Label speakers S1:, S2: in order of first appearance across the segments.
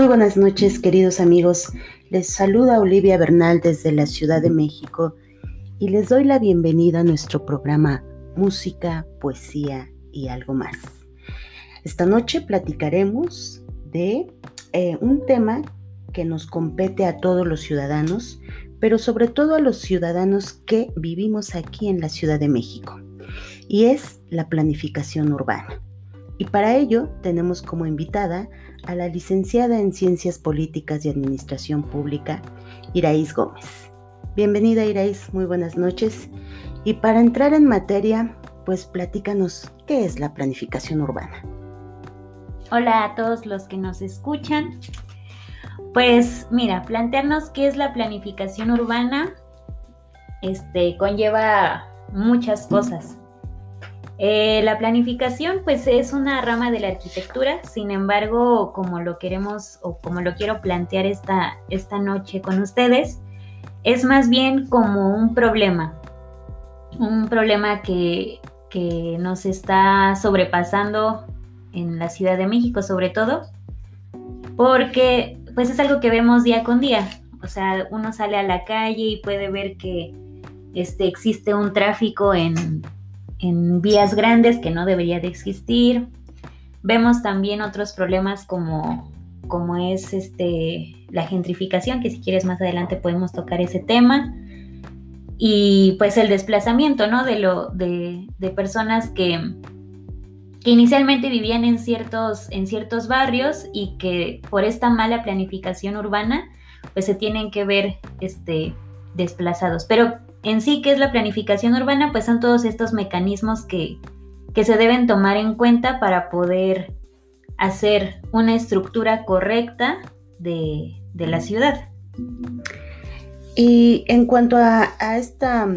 S1: Muy buenas noches, queridos amigos. Les saluda Olivia Bernal desde la Ciudad de México y les doy la bienvenida a nuestro programa Música, Poesía y algo más. Esta noche platicaremos de eh, un tema que nos compete a todos los ciudadanos, pero sobre todo a los ciudadanos que vivimos aquí en la Ciudad de México, y es la planificación urbana. Y para ello tenemos como invitada la licenciada en Ciencias Políticas y Administración Pública, Iraís Gómez. Bienvenida Iraís, muy buenas noches. Y para entrar en materia, pues platícanos qué es la planificación urbana.
S2: Hola a todos los que nos escuchan. Pues mira, plantearnos qué es la planificación urbana este, conlleva muchas cosas. Eh, la planificación pues es una rama de la arquitectura, sin embargo, como lo queremos o como lo quiero plantear esta, esta noche con ustedes, es más bien como un problema, un problema que, que nos está sobrepasando en la Ciudad de México sobre todo, porque pues es algo que vemos día con día, o sea, uno sale a la calle y puede ver que este, existe un tráfico en en vías grandes que no debería de existir. Vemos también otros problemas como, como es este, la gentrificación, que si quieres más adelante podemos tocar ese tema. Y pues el desplazamiento, ¿no? De, lo, de, personas que, que inicialmente vivían en ciertos, en ciertos barrios y que por esta mala planificación urbana, pues se tienen que ver este, desplazados. Pero en sí, ¿qué es la planificación urbana? Pues son todos estos mecanismos que, se deben tomar en cuenta para poder hacer una estructura correcta de, la ciudad.
S1: Y en cuanto a, esta,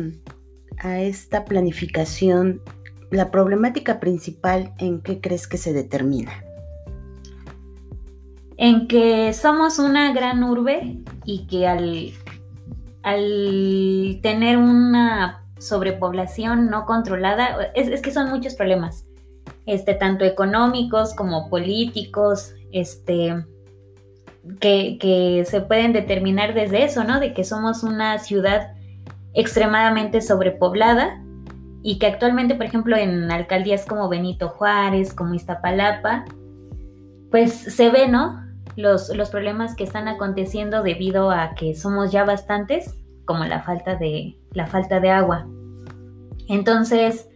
S1: a esta planificación, la problemática principal, ¿en qué crees que se determina?
S2: En que somos una gran urbe y que al al tener una sobrepoblación no controlada, es, que son muchos problemas, este, tanto económicos como políticos, este, que, que, se pueden determinar desde eso, ¿no? De que somos una ciudad extremadamente sobrepoblada y que actualmente, por ejemplo, en alcaldías como Benito Juárez, como Iztapalapa, pues se ve, ¿no? Los, problemas que están aconteciendo debido a que somos ya bastantes, como la falta de, la falta de agua. Entonces,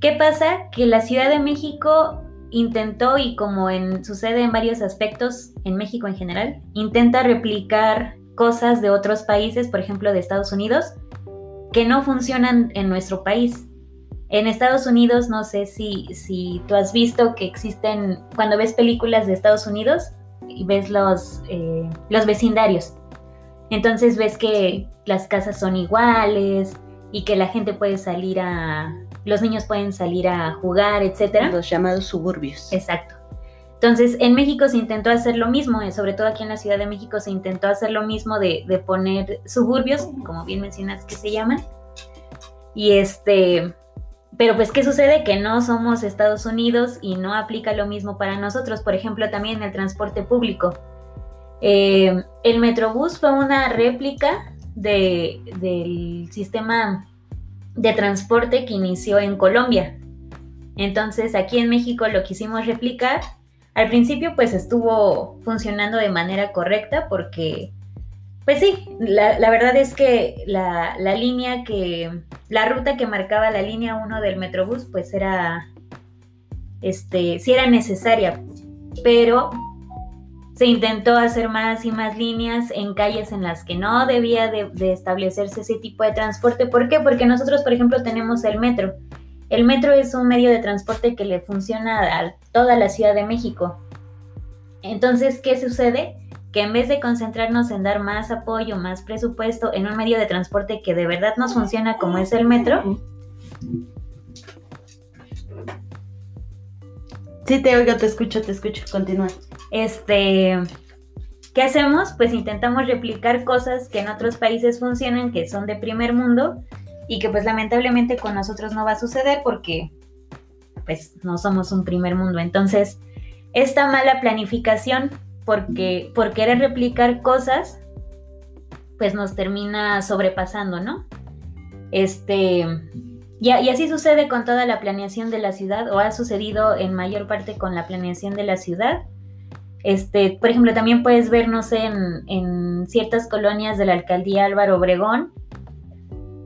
S2: ¿qué pasa? Que la Ciudad de México intentó, y como sucede en varios aspectos en México en general, intenta replicar cosas de otros países, por ejemplo de Estados Unidos, que no funcionan en nuestro país. En Estados Unidos, no sé si, si tú has visto que existen, cuando ves películas de Estados Unidos, ves los, eh, los vecindarios. Entonces ves que las casas son iguales y que la gente puede salir a, los niños pueden salir a jugar, etc.
S1: Los llamados suburbios.
S2: Exacto. Entonces, en México se intentó hacer lo mismo, eh, sobre todo aquí en la Ciudad de México se intentó hacer lo mismo de, de poner suburbios, como bien mencionas que se llaman. Y este, pero pues, ¿qué sucede? Que no somos Estados Unidos y no aplica lo mismo para nosotros. Por ejemplo, también el transporte público. Eh, el Metrobús fue una réplica del sistema de transporte que inició en Colombia. Entonces, aquí en México lo quisimos replicar. Al principio, pues estuvo funcionando de manera correcta porque pues sí, la, verdad es que la, línea que, la ruta que marcaba la línea 1 del Metrobús, pues era, este, sí era necesaria, pero se intentó hacer más y más líneas en calles en las que no debía de, de, establecerse ese tipo de transporte. ¿Por qué? Porque nosotros, por ejemplo, tenemos el metro. El metro es un medio de transporte que le funciona a toda la Ciudad de México. Entonces, ¿qué sucede? Que en vez de concentrarnos en dar más apoyo, más presupuesto en un medio de transporte que de verdad nos funciona como es el metro.
S1: Sí, te oigo, te escucho, te escucho, continúa.
S2: Este, ¿qué hacemos? Pues intentamos replicar cosas que en otros países funcionan, que son de primer mundo y que pues lamentablemente con nosotros no va a suceder porque pues no somos un primer mundo. Entonces, esta mala planificación porque por querer replicar cosas, pues nos termina sobrepasando, ¿no? Este, y, así sucede con toda la planeación de la ciudad, o ha sucedido en mayor parte con la planeación de la ciudad. Este, por ejemplo, también puedes ver, no sé, en, ciertas colonias de la alcaldía Álvaro Obregón,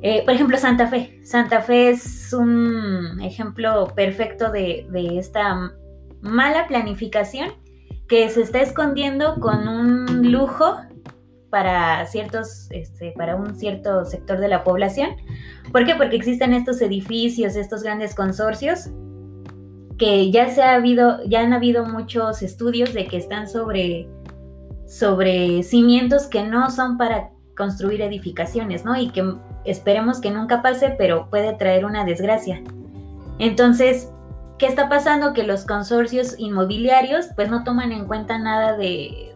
S2: eh, por ejemplo, Santa Fe. Santa Fe es un ejemplo perfecto de, de esta mala planificación que se está escondiendo con un lujo para ciertos, este, para un cierto sector de la población. ¿Por qué? Porque existen estos edificios, estos grandes consorcios que ya se ha habido, ya han habido muchos estudios de que están sobre, sobre cimientos que no son para construir edificaciones, ¿no? Y que esperemos que nunca pase, pero puede traer una desgracia. Entonces, ¿Qué está pasando? Que los consorcios inmobiliarios pues no toman en cuenta nada de,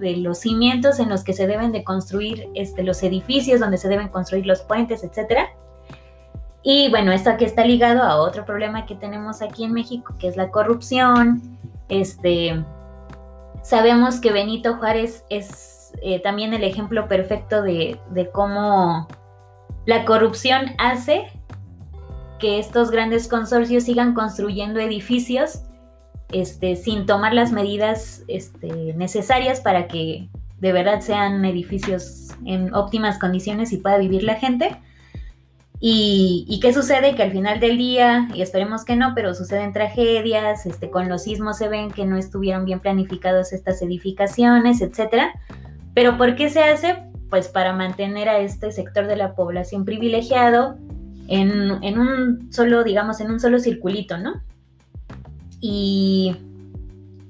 S2: los cimientos en los que se deben de construir este, los edificios, donde se deben construir los puentes, etc. Y bueno, esto aquí está ligado a otro problema que tenemos aquí en México, que es la corrupción. Este, sabemos que Benito Juárez es eh, también el ejemplo perfecto de, de cómo la corrupción hace que estos grandes consorcios sigan construyendo edificios este, sin tomar las medidas este, necesarias para que de verdad sean edificios en óptimas condiciones y pueda vivir la gente. Y, qué sucede? Que al final del día, y esperemos que no, pero suceden tragedias, este, con los sismos se ven que no estuvieron bien planificados estas edificaciones, etc. Pero ¿por qué se hace? Pues para mantener a este sector de la población privilegiado en, un solo, digamos, en un solo circulito, ¿no? Y,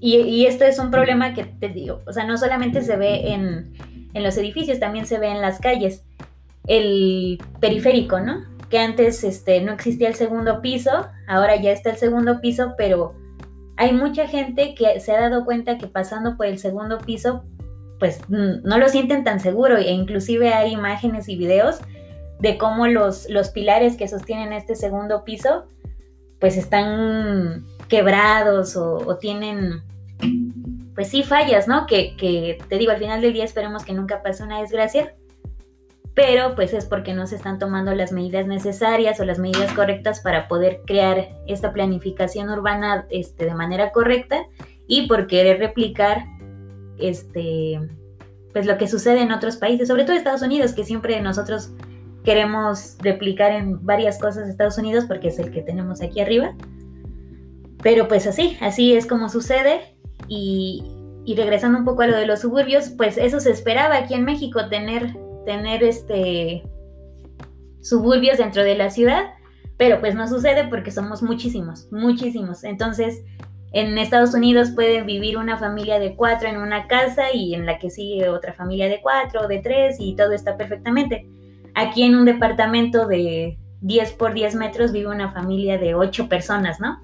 S2: y, esto es un problema que te digo, o sea, no solamente se ve en, en los edificios, también se ve en las calles. El periférico, ¿no? Que antes este, no existía el segundo piso, ahora ya está el segundo piso, pero hay mucha gente que se ha dado cuenta que pasando por el segundo piso, pues no lo sienten tan seguro e inclusive hay imágenes y videos de cómo los, los pilares que sostienen este segundo piso pues están quebrados o, tienen pues sí fallas, ¿no? Que, que, te digo, al final del día esperemos que nunca pase una desgracia, pero pues es porque no se están tomando las medidas necesarias o las medidas correctas para poder crear esta planificación urbana este, de manera correcta y por querer replicar este pues lo que sucede en otros países, sobre todo Estados Unidos, que siempre nosotros queremos replicar en varias cosas de Estados Unidos porque es el que tenemos aquí arriba. Pero pues así, así es como sucede. Y, regresando un poco a lo de los suburbios, pues eso se esperaba aquí en México, tener, tener este suburbios dentro de la ciudad, pero pues no sucede porque somos muchísimos, muchísimos. Entonces, en Estados Unidos puede vivir una familia de cuatro en una casa y en la que sigue otra familia de cuatro de tres y todo está perfectamente. Aquí en un departamento de 10 por 10 metros vive una familia de 8 personas, ¿no?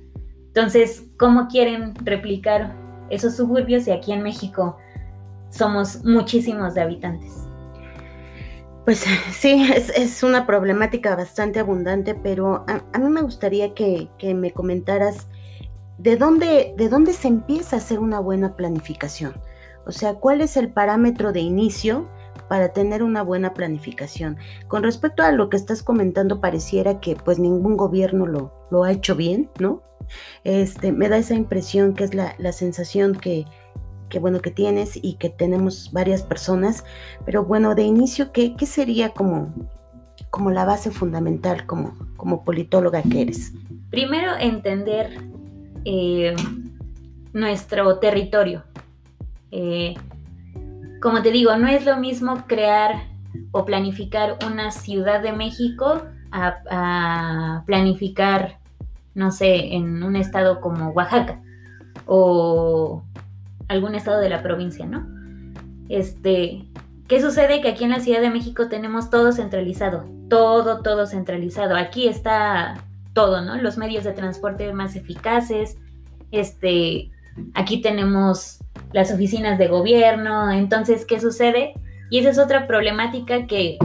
S2: Entonces, ¿cómo quieren replicar esos suburbios si aquí en México somos muchísimos de habitantes?
S1: Pues sí, es, una problemática bastante abundante, pero a, mí me gustaría que, que, me comentaras de dónde, de dónde se empieza a hacer una buena planificación. O sea, ¿cuál es el parámetro de inicio para tener una buena planificación. Con respecto a lo que estás comentando, pareciera que pues ningún gobierno lo, lo ha hecho bien, ¿no? Este, me da esa impresión que es la, sensación que, que, bueno, que tienes y que tenemos varias personas, pero bueno, de inicio, ¿qué, qué sería como, como la base fundamental como, como politóloga que eres?
S2: Primero, entender eh, nuestro territorio. Eh, como te digo, no es lo mismo crear o planificar una ciudad de México a, planificar, no sé, en un estado como Oaxaca o algún estado de la provincia, ¿no? Este, ¿qué sucede? Que aquí en la Ciudad de México tenemos todo centralizado, todo, todo centralizado. Aquí está todo, ¿no? Los medios de transporte más eficaces, este, aquí tenemos las oficinas de gobierno. Entonces, ¿qué sucede? Y esa es otra problemática que,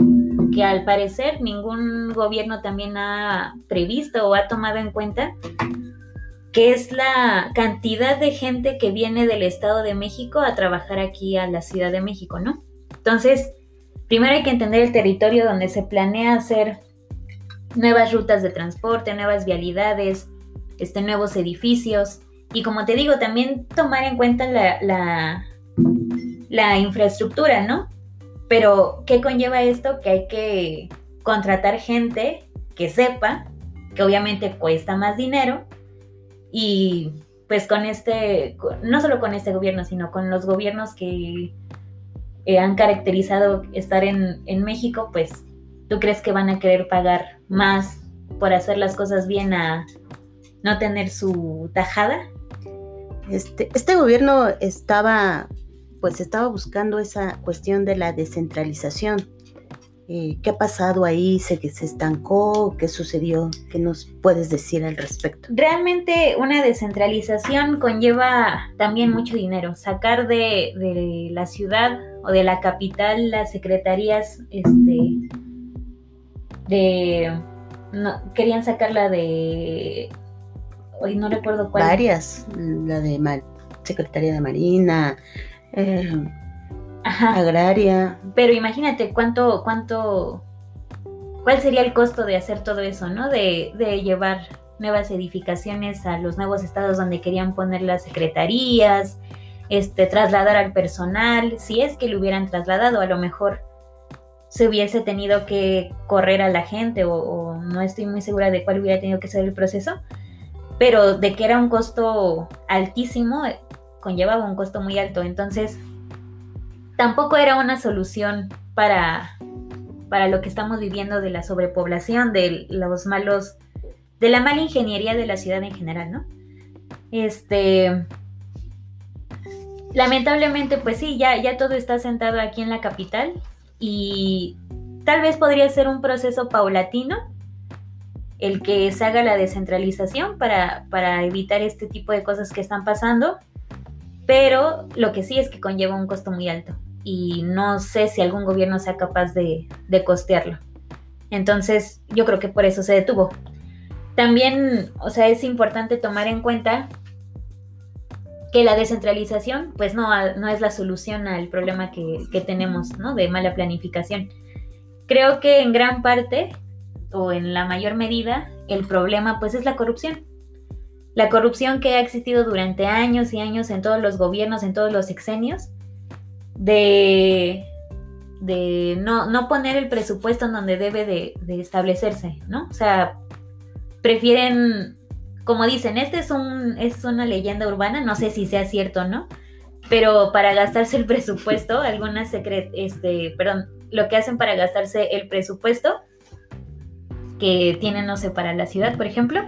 S2: que al parecer ningún gobierno también ha previsto o ha tomado en cuenta, que es la cantidad de gente que viene del Estado de México a trabajar aquí a la Ciudad de México, ¿no? Entonces, primero hay que entender el territorio donde se planea hacer nuevas rutas de transporte, nuevas vialidades, este, nuevos edificios. Y como te digo, también tomar en cuenta la, la, infraestructura, ¿no? Pero, ¿qué conlleva esto? Que hay que contratar gente que sepa, que obviamente cuesta más dinero, y pues con este, no solo con este gobierno, sino con los gobiernos que eh, han caracterizado estar en, en, México, pues tú crees que van a querer pagar más por hacer las cosas bien a no tener su tajada.
S1: Este, este gobierno estaba, pues estaba buscando esa cuestión de la descentralización eh, ¿Qué ha pasado ahí? ¿Se, ¿Se estancó? ¿Qué sucedió? ¿Qué nos puedes decir al respecto?
S2: Realmente una descentralización conlleva también mucho dinero. Sacar de, la ciudad o de la capital las secretarías este, de... No, querían sacarla de... Hoy no recuerdo cuál.
S1: Varias. La de Secretaría de Marina. Eh, agraria.
S2: Pero imagínate cuánto, cuánto, cuál sería el costo de hacer todo eso, ¿no? De, de llevar nuevas edificaciones a los nuevos estados donde querían poner las secretarías, este, trasladar al personal, si es que lo hubieran trasladado, a lo mejor se hubiese tenido que correr a la gente o, o, no estoy muy segura de cuál hubiera tenido que ser el proceso, pero de que era un costo altísimo, conllevaba un costo muy alto. Entonces, tampoco era una solución para, para lo que estamos viviendo de la sobrepoblación, de los malos, de la mala ingeniería de la ciudad en general, ¿no? Este, lamentablemente, pues sí, ya, ya todo está sentado aquí en la capital y tal vez podría ser un proceso paulatino el que se haga la descentralización para, para evitar este tipo de cosas que están pasando, pero lo que sí es que conlleva un costo muy alto y no sé si algún gobierno sea capaz de, costearlo. Entonces, yo creo que por eso se detuvo. También, o sea, es importante tomar en cuenta que la descentralización, pues no, no es la solución al problema que, que, tenemos, ¿no? De mala planificación. Creo que en gran parte, o en la mayor medida, el problema, pues es la corrupción. La corrupción que ha existido durante años y años en todos los gobiernos, en todos los sexenios, de, de no, no, poner el presupuesto en donde debe de, establecerse, ¿no? O sea, prefieren, como dicen, este es, un, es una leyenda urbana, no sé si sea cierto o no, pero para gastarse el presupuesto, algunas secret, este, perdón, lo que hacen para gastarse el presupuesto que tienen, no sé, para la ciudad, por ejemplo,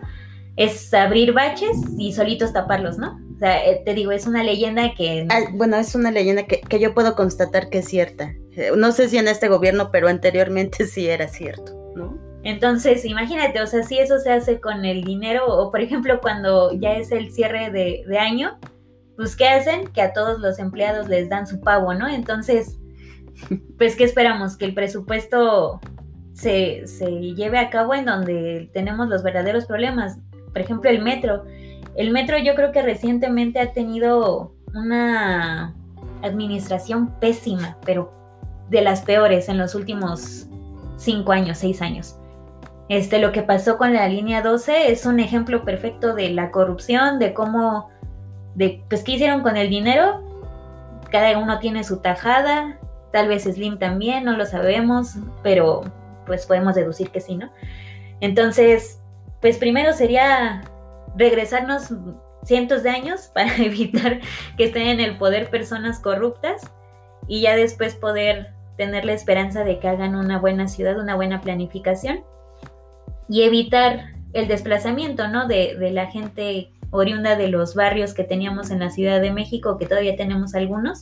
S2: es abrir baches y solitos taparlos, ¿no? O sea, eh, te digo, es una leyenda que...
S1: Ah, bueno, es una leyenda que, yo puedo constatar que es cierta. Eh, no sé si en este gobierno, pero anteriormente sí era cierto, ¿no?
S2: Entonces, imagínate, o sea, si eso se hace con el dinero, o por ejemplo, cuando ya es el cierre de, año, pues ¿qué hacen? Que a todos los empleados les dan su pago, ¿no? Entonces, pues ¿qué esperamos? Que el presupuesto se, se lleve a cabo en donde tenemos los verdaderos problemas. Por ejemplo, el metro el metro yo creo que recientemente ha tenido una administración pésima, pero de las peores en los últimos cinco años, seis años. Este, lo que pasó con la línea 12 es un ejemplo perfecto de la corrupción, de cómo, de, pues, ¿qué hicieron con el dinero? Cada uno tiene su tajada, tal vez Slim también, no lo sabemos, pero pues podemos deducir que sí, ¿no? Entonces, pues primero sería regresarnos cientos de años para evitar que estén en el poder personas corruptas y ya después poder tener la esperanza de que hagan una buena ciudad, una buena planificación y evitar el desplazamiento, ¿no? De, la gente oriunda de los barrios que teníamos en la Ciudad de México, que todavía tenemos algunos,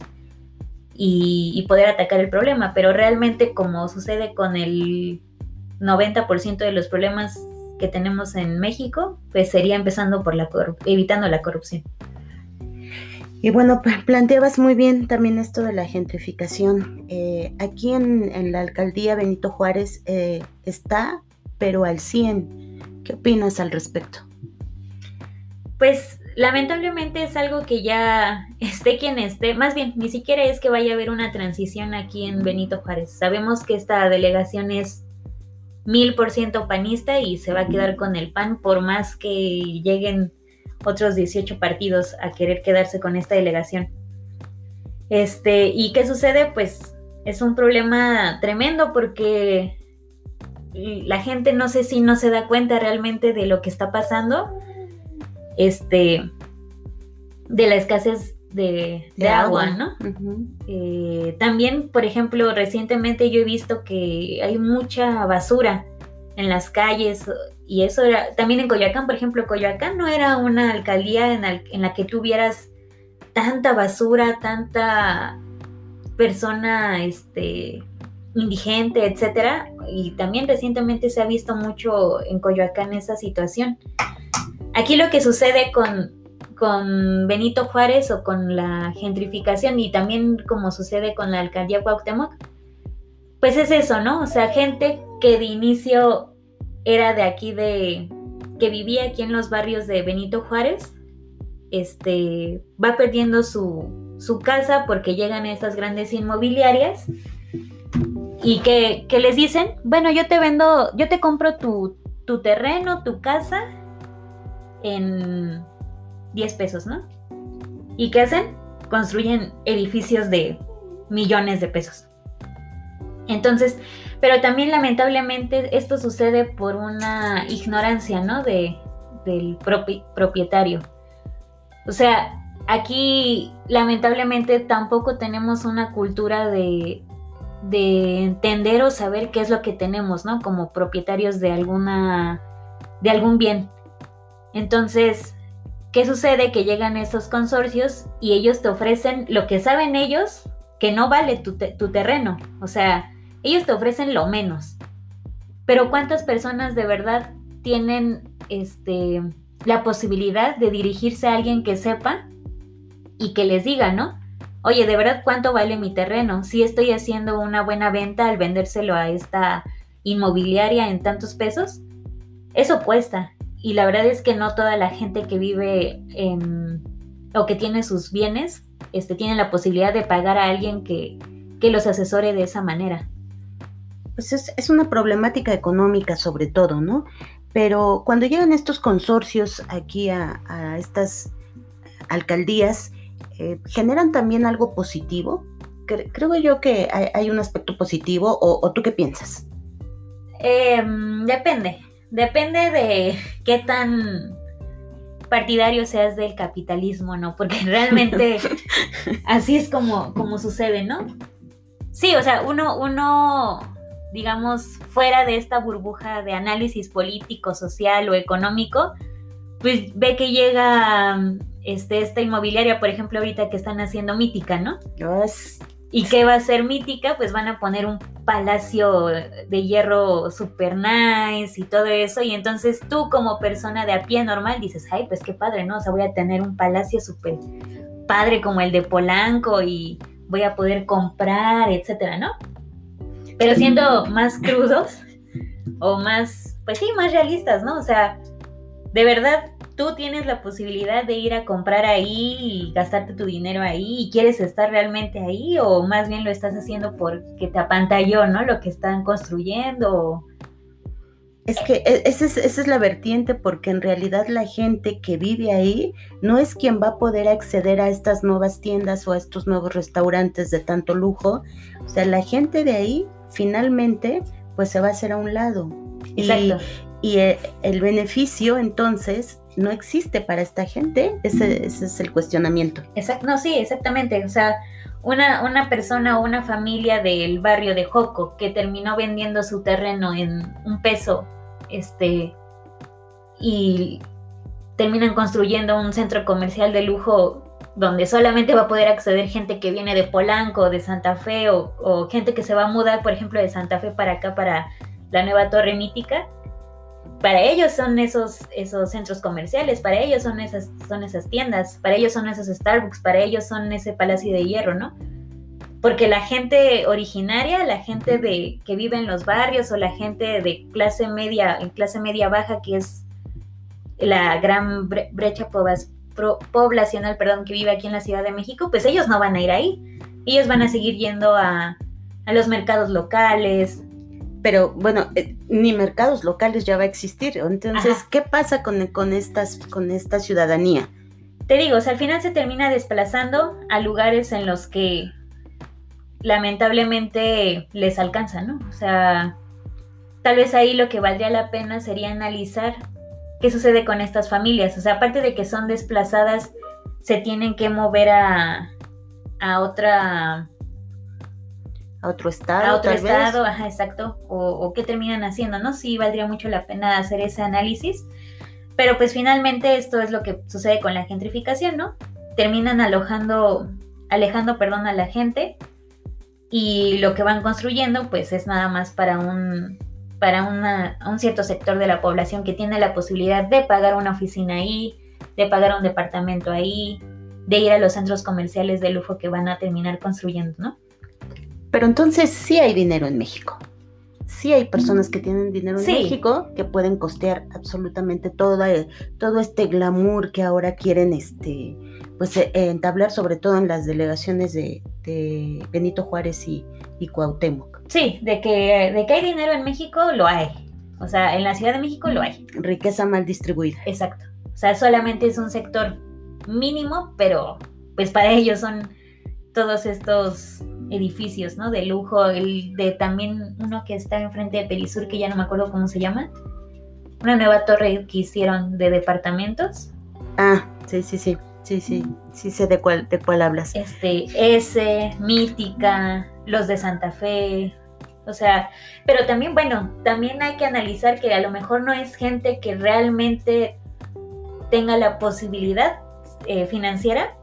S2: y, y poder atacar el problema. Pero realmente, como sucede con el 90% de los problemas que tenemos en México, pues sería empezando por la evitando la corrupción.
S1: Y bueno, planteabas muy bien también esto de la gentrificación. Eh, aquí en, la alcaldía Benito Juárez eh, está, pero al 100. ¿Qué opinas al respecto?
S2: pues lamentablemente es algo que ya esté quien esté, más bien, ni siquiera es que vaya a haber una transición aquí en Benito Juárez. Sabemos que esta delegación es mil por ciento panista y se va a quedar con el PAN por más que lleguen otros 18 partidos a querer quedarse con esta delegación. Este, ¿y qué sucede? Pues es un problema tremendo porque la gente no sé si no se da cuenta realmente de lo que está pasando, este, de la escasez de, agua, ¿no? Eh, también, por ejemplo, recientemente yo he visto que hay mucha basura en las calles y eso era, también en Coyoacán, por ejemplo, Coyoacán no era una alcaldía en, en la que tuvieras tanta basura, tanta persona, este, indigente, etcétera, y también recientemente se ha visto mucho en Coyoacán esa situación. Aquí lo que sucede con, con Benito Juárez o con la gentrificación y también como sucede con la alcaldía Cuauhtémoc, pues es eso, ¿no? O sea, gente que de inicio era de aquí de que vivía aquí en los barrios de Benito Juárez, este va perdiendo su, su casa porque llegan estas grandes inmobiliarias y que, que, les dicen, bueno, yo te vendo, yo te compro tu, tu terreno, tu casa en 10 pesos, ¿no? ¿Y qué hacen? Construyen edificios de millones de pesos. Entonces, pero también lamentablemente esto sucede por una ignorancia, ¿no? De, del propietario. O sea, aquí lamentablemente tampoco tenemos una cultura de, de entender o saber qué es lo que tenemos, ¿no? Como propietarios de alguna, de algún bien. Entonces, ¿Qué sucede? Que llegan esos consorcios y ellos te ofrecen lo que saben ellos que no vale tu, terreno. O sea, ellos te ofrecen lo menos. Pero ¿cuántas personas de verdad tienen este, la posibilidad de dirigirse a alguien que sepa y que les diga, ¿no? Oye, ¿de verdad cuánto vale mi terreno? Si estoy haciendo una buena venta al vendérselo a esta inmobiliaria en tantos pesos, eso cuesta y la verdad es que no toda la gente que vive en, o que tiene sus bienes este, tiene la posibilidad de pagar a alguien que, los asesore de esa manera.
S1: Pues es, una problemática económica sobre todo, ¿no? Pero cuando llegan estos consorcios aquí a, estas alcaldías, eh, ¿generan también algo positivo? Creo yo que hay, un aspecto positivo, o, tú qué piensas?
S2: Em, depende. Depende de qué tan partidario seas del capitalismo, ¿no? Porque realmente así es como, como sucede, ¿no? Sí, o sea, uno, uno, digamos, fuera de esta burbuja de análisis político, social o económico, pues ve que llega este, esta inmobiliaria, por ejemplo, ahorita que están haciendo Mítica, ¿no? ¿Y qué va a ser mítica? Pues van a poner un palacio de hierro super nice y todo eso. Y entonces tú como persona de a pie normal dices, ay, pues qué padre, ¿no? O sea, voy a tener un palacio súper padre como el de Polanco y voy a poder comprar, etcétera, ¿no? Pero siendo más crudos o más, pues sí, más realistas, ¿no? O sea, de verdad, tú tienes la posibilidad de ir a comprar ahí y gastarte tu dinero ahí y quieres estar realmente ahí o más bien lo estás haciendo porque te apantalló, ¿no? Lo que están construyendo.
S1: Es que e, esa es, esa es la vertiente porque en realidad la gente que vive ahí no es quien va a poder acceder a estas nuevas tiendas o a estos nuevos restaurantes de tanto lujo. O sea, la gente de ahí finalmente pues se va a hacer a un lado. Exacto. Y, eh, el beneficio entonces no existe para esta gente. Ese, es el cuestionamiento.
S2: Exacto, no, sí, exactamente. O sea, una, una persona o una familia del barrio de Joco que terminó vendiendo su terreno en un peso, este, y terminan construyendo un centro comercial de lujo donde solamente va a poder acceder gente que viene de Polanco, de Santa Fe, o, o gente que se va a mudar, por ejemplo, de Santa Fe para acá, para la nueva torre mítica para ellos son esos, esos centros comerciales, para ellos son esas, son esas tiendas, para ellos son esos Starbucks, para ellos son ese Palacio de Hierro, ¿no? Porque la gente originaria, la gente de, que vive en los barrios o la gente de clase media, en clase media baja, que es la gran brecha poblacional perdón, que vive aquí en la Ciudad de México, pues ellos no van a ir ahí. Ellos van a seguir yendo a, a los mercados locales,
S1: pero bueno, eh, ni mercados locales ya va a existir. Entonces, ¿qué pasa con, con, estas, con esta ciudadanía?
S2: Te digo, o sea, al final se termina desplazando a lugares en los que lamentablemente les alcanza, ¿no? O sea, tal vez ahí lo que valdría la pena sería analizar qué sucede con estas familias. O sea, aparte de que son desplazadas, se tienen que mover a, a otra
S1: a otro estado.
S2: A otro estado, ajá, exacto. O, qué terminan haciendo, ¿no? Sí, valdría mucho la pena hacer ese análisis. Pero pues finalmente esto es lo que sucede con la gentrificación, ¿no? Terminan alojando, alejando, perdón, a la gente y lo que van construyendo pues es nada más para un, para una, un cierto sector de la población que tiene la posibilidad de pagar una oficina ahí, de pagar un departamento ahí, de ir a los centros comerciales de lujo que van a terminar construyendo, ¿no?
S1: Pero entonces sí hay dinero en México. Sí hay personas que tienen dinero en México que pueden costear absolutamente todo, todo este glamour que ahora quieren este, pues, eh, entablar, sobre todo en las delegaciones de, Benito Juárez y, y, Cuauhtémoc.
S2: Sí, de que, de que hay dinero en México, lo hay. O sea, en la Ciudad de México lo hay.
S1: Riqueza mal distribuida.
S2: Exacto. O sea, solamente es un sector mínimo, pero pues para ellos son todos estos edificios, ¿no? De lujo, el de también uno que está enfrente de Perisur, que ya no me acuerdo cómo se llama. Una nueva torre que hicieron de departamentos.
S1: Ah, sí, sí, sí. Sí, sí, sí sé de cuál, de cuál hablas.
S2: Este, ese, Mítica, los de Santa Fe, o sea, pero también, bueno, también hay que analizar que a lo mejor no es gente que realmente tenga la posibilidad eh, financiera,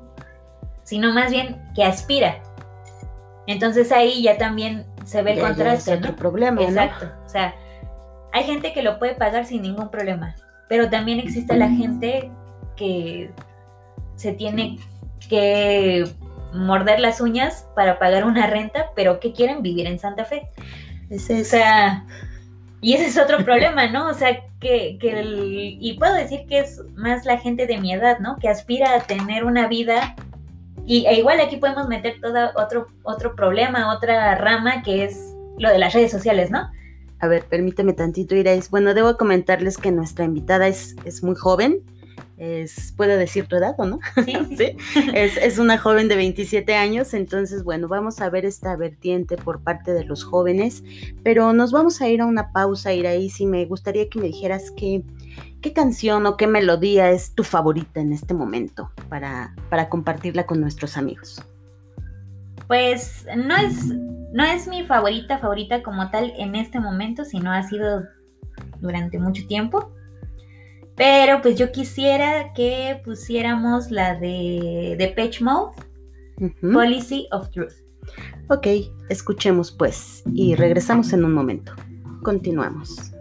S2: sino más bien que aspira. Entonces ahí ya también se ve el contraste.
S1: otro problema.
S2: Exacto. O sea, hay gente que lo puede pagar sin ningún problema, pero también existe la gente que se tiene que morder las uñas para pagar una renta, pero que quieren vivir en Santa Fe.
S1: Ese es...
S2: O sea, y ese es otro problema, ¿no? O sea, que, que y puedo decir que es más la gente de mi edad, ¿no? Que aspira a tener una vida y e igual aquí podemos meter todo otro, otro problema, otra rama que es lo de las redes sociales, ¿no?
S1: A ver, permíteme tantito, Irais. Bueno, debo comentarles que nuestra invitada es, es muy joven. Es, ¿Puedo decir tu edad o no?
S2: Sí.
S1: ¿Sí? Es, es, una joven de 27 años, entonces, bueno, vamos a ver esta vertiente por parte de los jóvenes, pero nos vamos a ir a una pausa, Irais, y me gustaría que me dijeras que ¿Qué canción o qué melodía es tu favorita en este momento para, para compartirla con nuestros amigos?
S2: Pues no es, no es mi favorita favorita como tal en este momento, sino ha sido durante mucho tiempo. Pero pues yo quisiera que pusiéramos la de Depeche Mode, Policy of Truth.
S1: Ok, escuchemos pues y regresamos en un momento. Continuamos.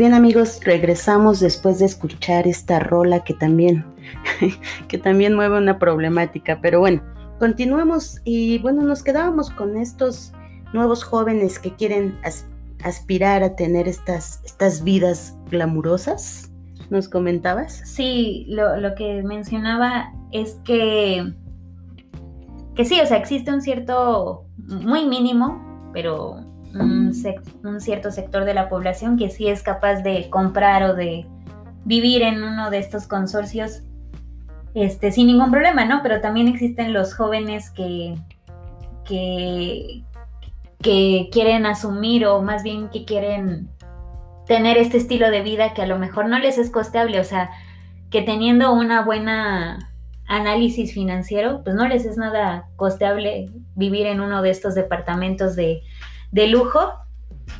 S1: Bien amigos, regresamos después de escuchar esta rola que también, que también mueve una problemática, pero bueno, continuemos y bueno, nos quedábamos con estos nuevos jóvenes que quieren aspirar a tener estas, estas vidas glamurosas. ¿Nos comentabas?
S2: Sí, lo, lo que mencionaba es que, que sí, o sea, existe un cierto, muy mínimo, pero un, cierto sector de la población que sí es capaz de comprar o de vivir en uno de estos consorcios este, sin ningún problema, ¿no? Pero también existen los jóvenes que, que, que quieren asumir o más bien que quieren tener este estilo de vida que a lo mejor no les es costeable, o sea, que teniendo una buena análisis financiero, pues no les es nada costeable vivir en uno de estos departamentos de de lujo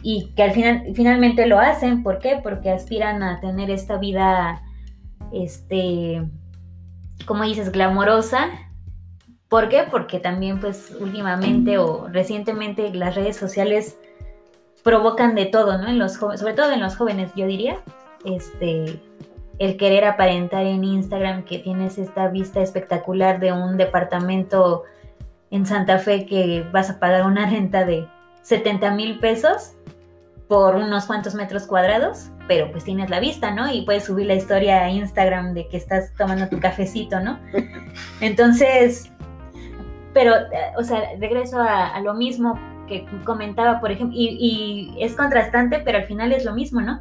S2: y que al final finalmente lo hacen. ¿Por qué? Porque aspiran a tener esta vida, este, como dices, glamorosa. ¿Por qué? Porque también pues últimamente o recientemente las redes sociales provocan de todo, ¿no? En los sobre todo en los jóvenes, yo diría, este, el querer aparentar en Instagram que tienes esta vista espectacular de un departamento en Santa Fe que vas a pagar una renta de 70 mil pesos por unos cuantos metros cuadrados, pero pues tienes la vista, ¿no? Y puedes subir la historia a Instagram de que estás tomando tu cafecito, ¿no? Entonces, pero, eh, o sea, regreso a, lo mismo que comentaba, por ejemplo, y, es contrastante, pero al final es lo mismo, ¿no?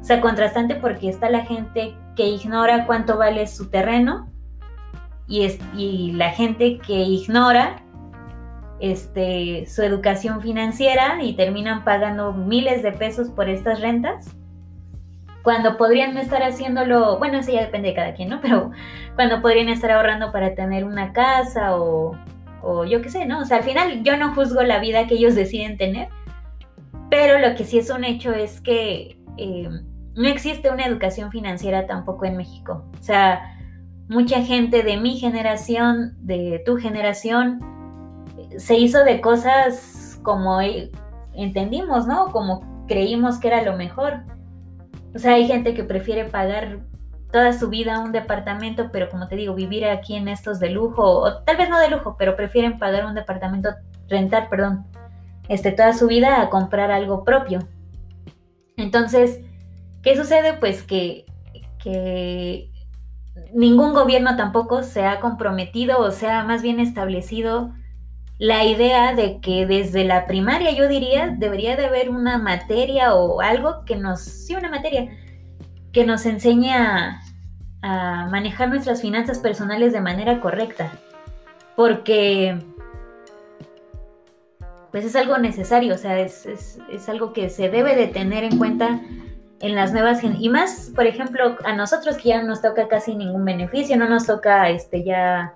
S2: O sea, contrastante porque está la gente que ignora cuánto vale su terreno y, es, y la gente que ignora este, su educación financiera y terminan pagando miles de pesos por estas rentas, cuando podrían estar haciéndolo, bueno, eso ya depende de cada quien, ¿no? Pero cuando podrían estar ahorrando para tener una casa o, o yo qué sé, ¿no? O sea, al final yo no juzgo la vida que ellos deciden tener, pero lo que sí es un hecho es que eh, no existe una educación financiera tampoco en México. O sea, mucha gente de mi generación, de tu generación, se hizo de cosas como e, entendimos, ¿no? Como creímos que era lo mejor. O sea, hay gente que prefiere pagar toda su vida un departamento, pero como te digo, vivir aquí en estos de lujo, o tal vez no de lujo, pero prefieren pagar un departamento, rentar, perdón, este, toda su vida a comprar algo propio. Entonces, ¿qué sucede? Pues que, que ningún gobierno tampoco se ha comprometido o sea más bien establecido la idea de que desde la primaria, yo diría, debería de haber una materia o algo que nos, sí, una materia, que nos enseñe a, manejar nuestras finanzas personales de manera correcta. Porque, pues es algo necesario, o sea, es, es algo que se debe de tener en cuenta en las nuevas y más por ejemplo a nosotros que ya no nos toca casi ningún beneficio no nos toca este ya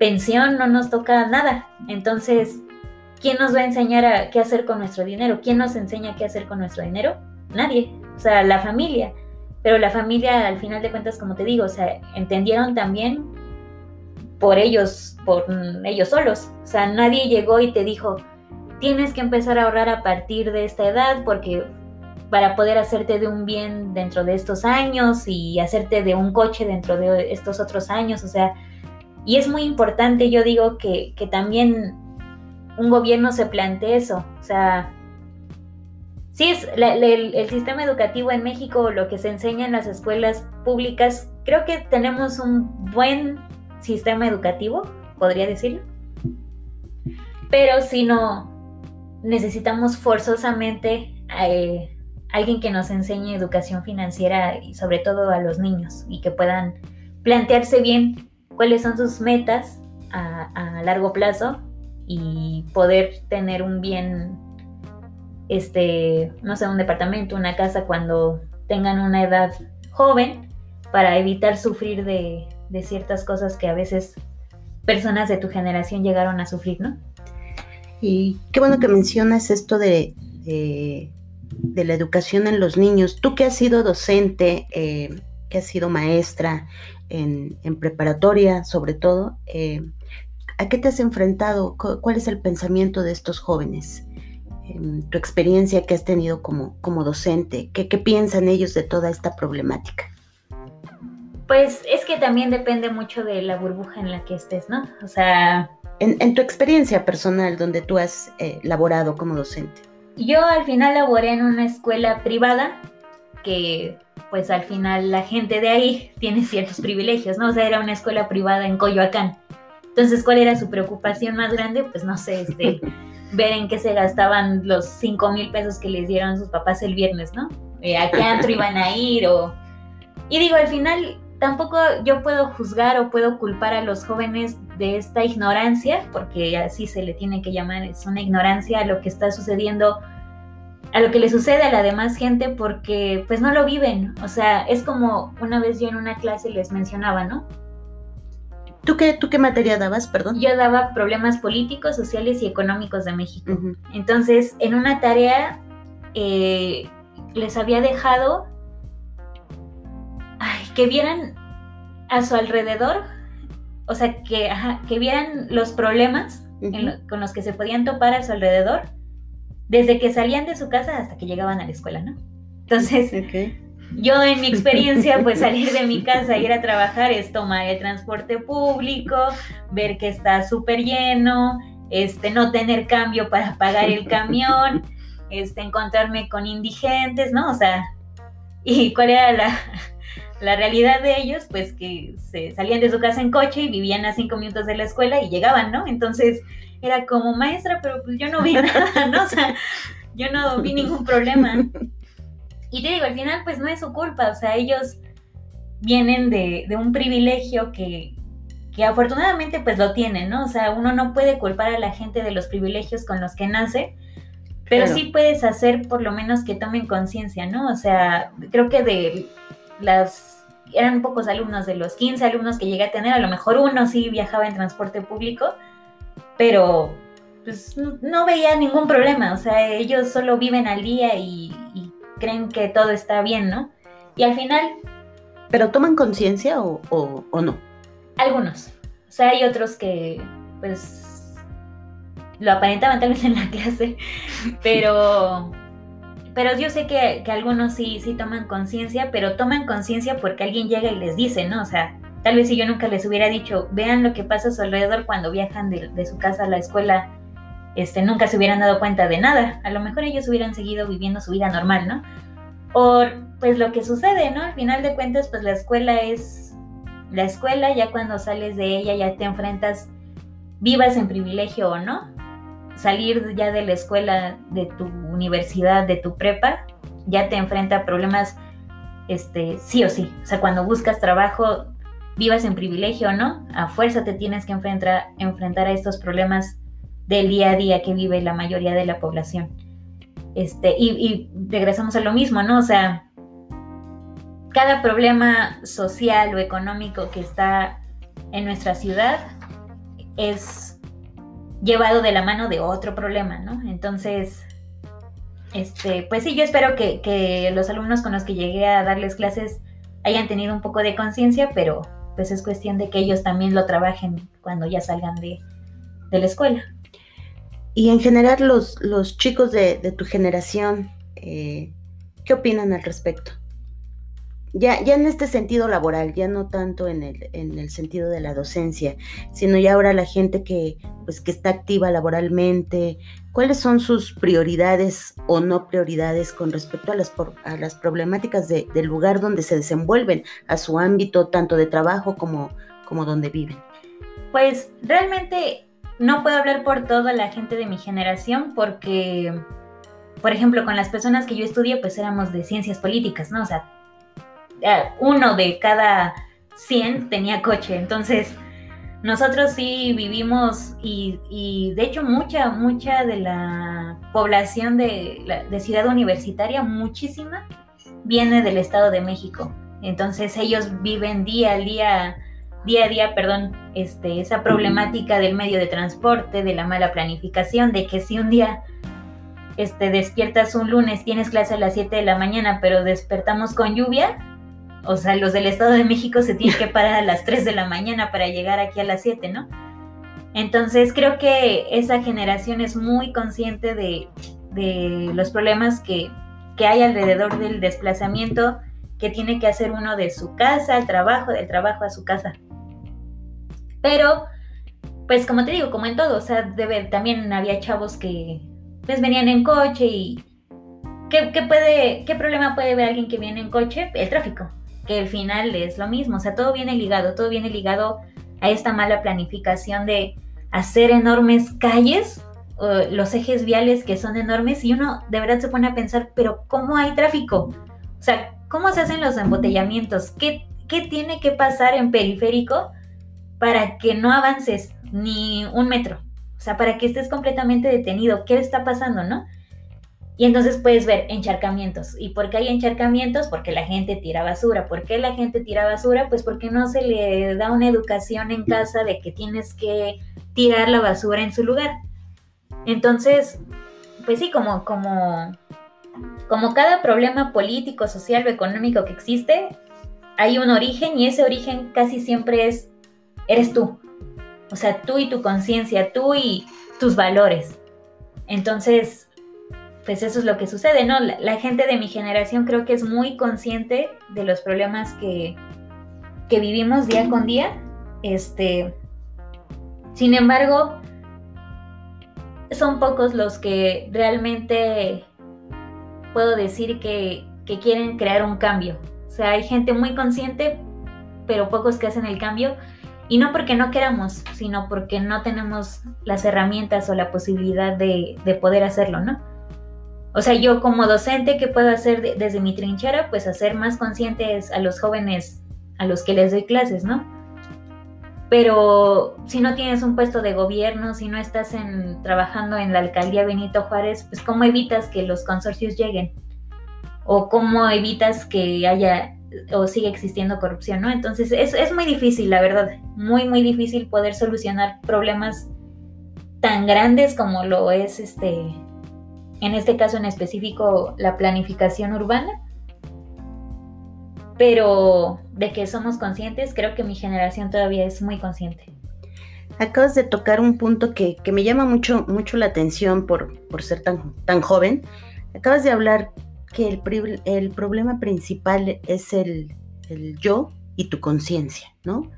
S2: pensión, no nos toca nada. Entonces, ¿quién nos va a enseñar a qué hacer con nuestro dinero? ¿Quién nos enseña qué hacer con nuestro dinero? Nadie. O sea, la familia. Pero la familia, al final de cuentas, como te digo, o sea, entendieron también por ellos, por ellos solos. O sea, nadie llegó y te dijo, tienes que empezar a ahorrar a partir de esta edad porque para poder hacerte de un bien dentro de estos años y hacerte de un coche dentro de estos otros años. O sea, y es muy importante, yo digo, que, que también un gobierno se plantee eso. O sea, sí, es el, sistema educativo en México, lo que se enseña en las escuelas públicas, creo que tenemos un buen sistema educativo, podría decirlo. Pero si no, necesitamos forzosamente eh, alguien que nos enseñe educación financiera y sobre todo a los niños y que puedan plantearse bien cuáles son sus metas a, largo plazo y poder tener un bien este, no sé, un departamento, una casa cuando tengan una edad joven para evitar sufrir de, ciertas cosas que a veces personas de tu generación llegaron a sufrir, ¿no?
S1: Y qué bueno que mencionas esto de, de, la educación en los niños. Tú que has sido docente, eh, que has sido maestra en, preparatoria sobre todo, eh, ¿a qué te has enfrentado? ¿Cuál es el pensamiento de estos jóvenes? tu experiencia que has tenido como, como docente, ¿qué, piensan ellos de toda esta problemática?
S2: Pues es que también depende mucho de la burbuja en la que estés, ¿no? O sea...
S1: En, tu experiencia personal, donde tú has eh, laborado como docente.
S2: Yo al final laboré en una escuela privada que pues al final la gente de ahí tiene ciertos privilegios, ¿no? O sea, era una escuela privada en Coyoacán. Entonces, ¿cuál era su preocupación más grande? Pues no sé, este, ver en qué se gastaban los 5 mil pesos que les dieron sus papás el viernes, ¿no? Eh, ¿A qué antro iban a ir? O... Y digo, al final tampoco yo puedo juzgar o puedo culpar a los jóvenes de esta ignorancia, porque así se le tiene que llamar, es una ignorancia a lo que está sucediendo, a lo que le sucede a la demás gente, porque pues no lo viven. O sea, es como una vez yo en una clase les mencionaba, ¿no?
S1: ¿Tú qué, ¿Tú qué materia dabas, perdón?
S2: Yo daba problemas políticos, sociales y económicos de México. Entonces, en una tarea eh, les había dejado que vieran a su alrededor, o sea, que, que vieran los problemas con los que se podían topar a su alrededor, desde que salían de su casa hasta que llegaban a la escuela, ¿no? Entonces, yo en mi experiencia, pues salir de mi casa, ir a trabajar, es tomar el transporte público, ver que está súper lleno, este, no tener cambio para pagar el camión, este, encontrarme con indigentes, ¿no? O sea, ¿y cuál era la, la realidad de ellos? Pues que se salían de su casa en coche y vivían a cinco minutos de la escuela y llegaban, ¿no? Entonces era como maestra, pero pues yo no vi nada, ¿no? O sea, yo no vi ningún problema. Y te digo, al final pues no es su culpa, o sea, ellos vienen de, un privilegio que, que, afortunadamente pues lo tienen, ¿no? O sea, uno no puede culpar a la gente de los privilegios con los que nace, pero sí puedes hacer por lo menos que tomen conciencia, ¿no? O sea, creo que de las, eran pocos alumnos, de los 15 alumnos que llegué a tener, a lo mejor uno sí viajaba en transporte público, pero pues no, veía ningún problema, o sea, ellos solo viven al día y creen que todo está bien, ¿no? Y al final...
S1: ¿Pero toman conciencia o, no?
S2: Algunos. O sea, hay otros que, pues, lo aparentaban tal vez en la clase, pero... Pero yo sé que, algunos sí, sí toman conciencia, pero toman conciencia porque alguien llega y les dice, ¿no? O sea, tal vez si yo nunca les hubiera dicho, vean lo que pasa a su alrededor cuando viajan de, de su casa a la escuela este, nunca se hubieran dado cuenta de nada. A lo mejor ellos hubieran seguido viviendo su vida normal, ¿no? O pues lo que sucede, ¿no? Al final de cuentas, pues la escuela es la escuela, ya cuando sales de ella ya te enfrentas, vivas en privilegio o no, salir ya de la escuela, de tu universidad, de tu prepa, ya te enfrenta a problemas, este, sí o sí. O sea, cuando buscas trabajo, vivas en privilegio no, a fuerza te tienes que enfrentar, a estos problemas del día a día que vive la mayoría de la población. Este, y, regresamos a lo mismo, ¿no? O sea, cada problema social o económico que está en nuestra ciudad es llevado de la mano de otro problema, ¿no? Entonces, este, pues sí, yo espero que, que los alumnos con los que llegué a darles clases hayan tenido un poco de conciencia, pero pues es cuestión de que ellos también lo trabajen cuando ya salgan de, de la escuela.
S1: Y en general los, los chicos de, tu generación, eh, ¿qué opinan al respecto? Ya, ya en este sentido laboral, ya no tanto en el, en el sentido de la docencia, sino ya ahora la gente que, pues, que está activa laboralmente, ¿cuáles son sus prioridades o no prioridades con respecto a las, problemáticas de, del lugar donde se desenvuelven, a su ámbito tanto de trabajo como, como donde viven?
S2: Pues realmente no puedo hablar por toda la gente de mi generación porque, por ejemplo, con las personas que yo estudié, pues éramos de ciencias políticas, ¿no? O sea, eh, uno de cada 100 tenía coche, entonces nosotros sí vivimos y, de hecho mucha, mucha de la población de, de ciudad universitaria, muchísima, viene del Estado de México. Entonces ellos viven día a día día a día, perdón, este, esa problemática del medio de transporte, de la mala planificación, de que si un día este, despiertas un lunes, tienes clase a las 7 de la mañana, pero despertamos con lluvia, o sea, los del Estado de México se tienen que parar a las 3 de la mañana para llegar aquí a las 7, ¿no? Entonces creo que esa generación es muy consciente de, de los problemas que, que hay alrededor del desplazamiento que tiene que hacer uno de su casa al trabajo, del trabajo a su casa. Pero, pues como te digo, como en todo, o sea, debe, también había chavos que pues venían en coche y ¿qué, puede, ¿qué problema puede ver alguien que viene en coche? El tráfico, que al final es lo mismo, o sea, todo viene ligado, todo viene ligado a esta mala planificación de hacer enormes calles, los ejes viales que son enormes y uno de verdad se pone a pensar, pero ¿cómo hay tráfico? O sea, ¿cómo se hacen los embotellamientos? ¿Qué, qué tiene que pasar en periférico para que no avances ni un metro. O sea, para que estés completamente detenido. ¿Qué está pasando, no? Y entonces puedes ver encharcamientos. ¿Y por qué hay encharcamientos? Porque la gente tira basura. ¿Por qué la gente tira basura? Pues porque no se le da una educación en casa de que tienes que tirar la basura en su lugar. Entonces, pues sí, como, como, como cada problema político, social o económico que existe, hay un origen y ese origen casi siempre es eres tú. O sea, tú y tu conciencia, tú y tus valores. Entonces, pues eso es lo que sucede, ¿no? La, gente de mi generación creo que es muy consciente de los problemas que, que vivimos día con día. Este, sin embargo, son pocos los que realmente puedo decir que, que quieren crear un cambio. O sea, hay gente muy consciente, pero pocos que hacen el cambio. Y no porque no queramos, sino porque no tenemos las herramientas o la posibilidad de, poder hacerlo, ¿no? O sea, yo como docente, ¿qué puedo hacer desde mi trinchera? Pues hacer más conscientes a los jóvenes a los que les doy clases, ¿no? Pero si no tienes un puesto de gobierno, si no estás en, trabajando en la alcaldía Benito Juárez, pues ¿cómo evitas que los consorcios lleguen? ¿O cómo evitas que haya o sigue existiendo corrupción, ¿no? Entonces es, es muy difícil, la verdad, muy, muy difícil poder solucionar problemas tan grandes como lo es este, en este caso en específico, la planificación urbana. Pero de que somos conscientes, creo que mi generación todavía es muy consciente.
S1: Acabas de tocar un punto que, que me llama mucho, mucho la atención por, por ser tan, tan joven. Acabas de hablar que el, el problema principal es el, yo y tu conciencia, ¿no?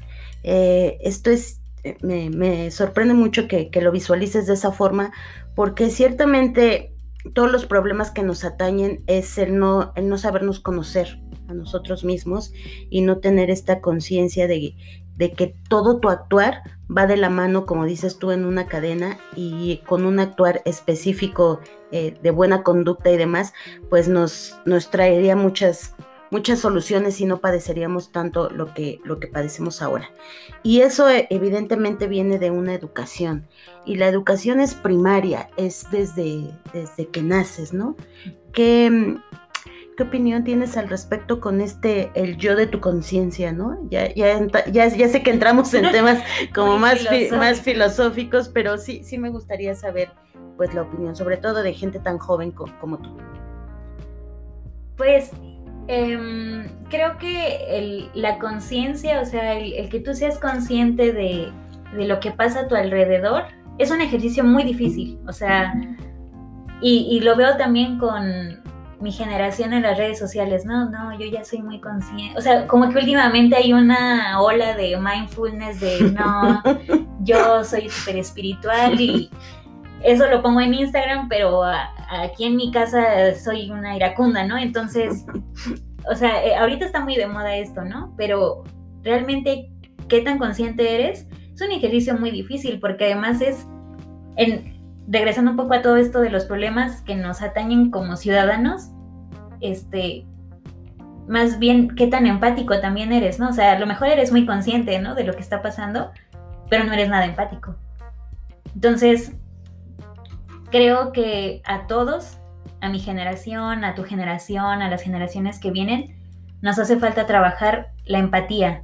S1: Eh, esto es, eh, me, sorprende mucho que, lo visualices de esa forma, porque ciertamente todos los problemas que nos atañen es el no, el no sabernos conocer a nosotros mismos y no tener esta conciencia de, de que todo tu actuar va de la mano, como dices tú, en una cadena y con un actuar específico eh, de buena conducta y demás, pues nos, nos traería muchas, muchas soluciones y no padeceríamos tanto lo que, lo que padecemos ahora. Y eso eh, evidentemente viene de una educación. Y la educación es primaria, es desde, desde que naces, ¿no? ¿Qué, ¿qué opinión tienes al respecto con este, el yo de tu conciencia, ¿no? Ya, ya, ya, ya, sé que entramos en temas como más, filosóficos. más filosóficos, pero sí, sí me gustaría saber pues la opinión, sobre todo de gente tan joven como tú.
S2: Pues em, creo que la conciencia, o sea, el, que tú seas consciente de, de, lo que pasa a tu alrededor, es un ejercicio muy difícil, o sea, y, y, lo veo también con mi generación en las redes sociales, no, no, yo ya soy muy consciente, o sea, como que últimamente hay una ola de mindfulness de, no, yo soy súper espiritual y eso lo pongo en Instagram, pero aquí en mi casa soy una iracunda, ¿no? Entonces, o sea, eh, ahorita está muy de moda esto, ¿no? Pero realmente, ¿qué tan consciente eres? Es un ejercicio muy difícil porque además es, en, regresando un poco a todo esto de los problemas que nos atañen como ciudadanos, este, más bien, ¿qué tan empático también eres, ¿no? O sea, a lo mejor eres muy consciente, ¿no? De lo que está pasando, pero no eres nada empático. Entonces, creo que a todos, a mi generación, a tu generación, a las generaciones que vienen, nos hace falta trabajar la empatía.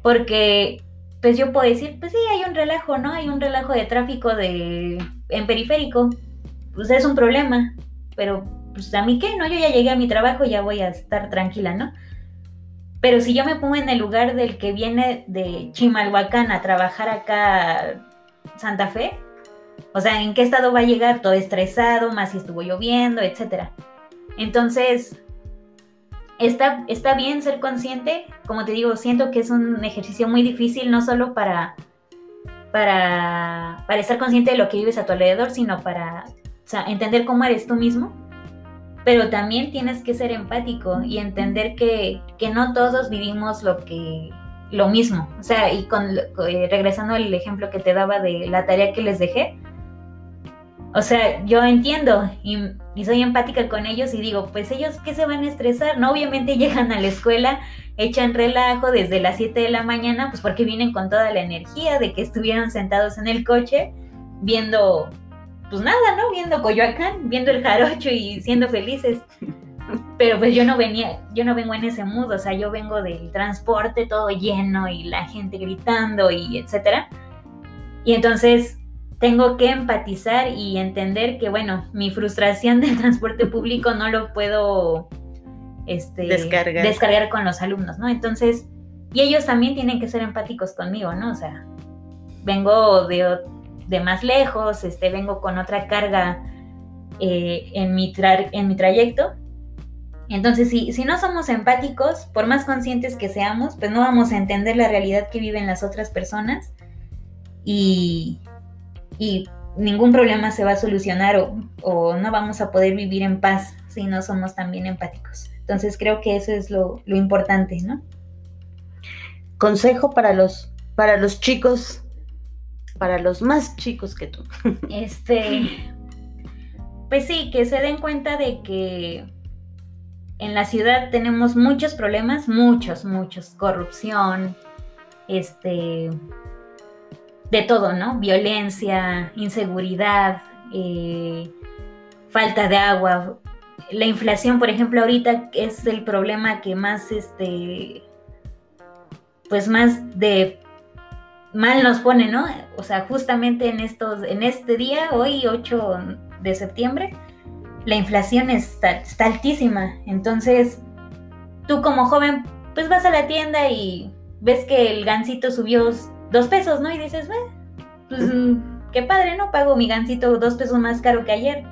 S2: Porque, pues yo puedo decir, pues sí, hay un relajo, ¿no? Hay un relajo de tráfico de, en periférico. Pues es un problema. Pero, pues a mí qué, ¿no? Yo ya llegué a mi trabajo y ya voy a estar tranquila, ¿no? Pero si yo me pongo en el lugar del que viene de Chimalhuacán a trabajar acá Santa Fe, o sea, ¿en qué estado va a llegar? Todo estresado, más si estuvo lloviendo, etcétera. Entonces, está, está bien ser consciente. Como te digo, siento que es un ejercicio muy difícil, no solo para, para, para estar consciente de lo que vives a tu alrededor, sino para entender cómo eres tú mismo. Pero también tienes que ser empático y entender que, que no todos vivimos lo que lo mismo. O sea, y con, eh, regresando al ejemplo que te daba de la tarea que les dejé, o sea, yo entiendo y, soy empática con ellos y digo, pues ellos qué se van a estresar, ¿no? Obviamente llegan a la escuela, echan relajo desde las 7 de la mañana, pues porque vienen con toda la energía de que estuvieron sentados en el coche viendo, pues nada, ¿no? Viendo Coyoacán, viendo el jarocho y siendo felices. Pero pues yo no venía, yo no vengo en ese mood, o sea, yo vengo del transporte todo lleno y la gente gritando y etcétera. Y entonces tengo que empatizar y entender que, bueno, mi frustración del transporte público no lo puedo este, descargar. descargar con los alumnos, ¿no? Entonces, y ellos también tienen que ser empáticos conmigo, ¿no? O sea, vengo de, de más lejos, este, vengo con otra carga eh, en, mi en mi trayecto. Entonces, si, si no somos empáticos, por más conscientes que seamos, pues no vamos a entender la realidad que viven las otras personas y, y ningún problema se va a solucionar o, no vamos a poder vivir en paz si no somos también empáticos. Entonces creo que eso es lo, importante, ¿no?
S1: Consejo para los, para los chicos, para los más chicos que tú.
S2: Este, pues sí, que se den cuenta de que en la ciudad tenemos muchos problemas, muchos, muchos, corrupción, este, de todo, ¿no? Violencia, inseguridad, eh, falta de agua. La inflación, por ejemplo, ahorita es el problema que más, este, pues más de mal nos pone, ¿no? O sea, justamente en estos, en este día, hoy 8 de septiembre, la inflación está, está altísima. Entonces, tú como joven, pues vas a la tienda y ves que el gansito subió dos pesos, ¿no? Y dices, pues mm, qué padre, ¿no? Pago mi gancito dos pesos más caro que ayer.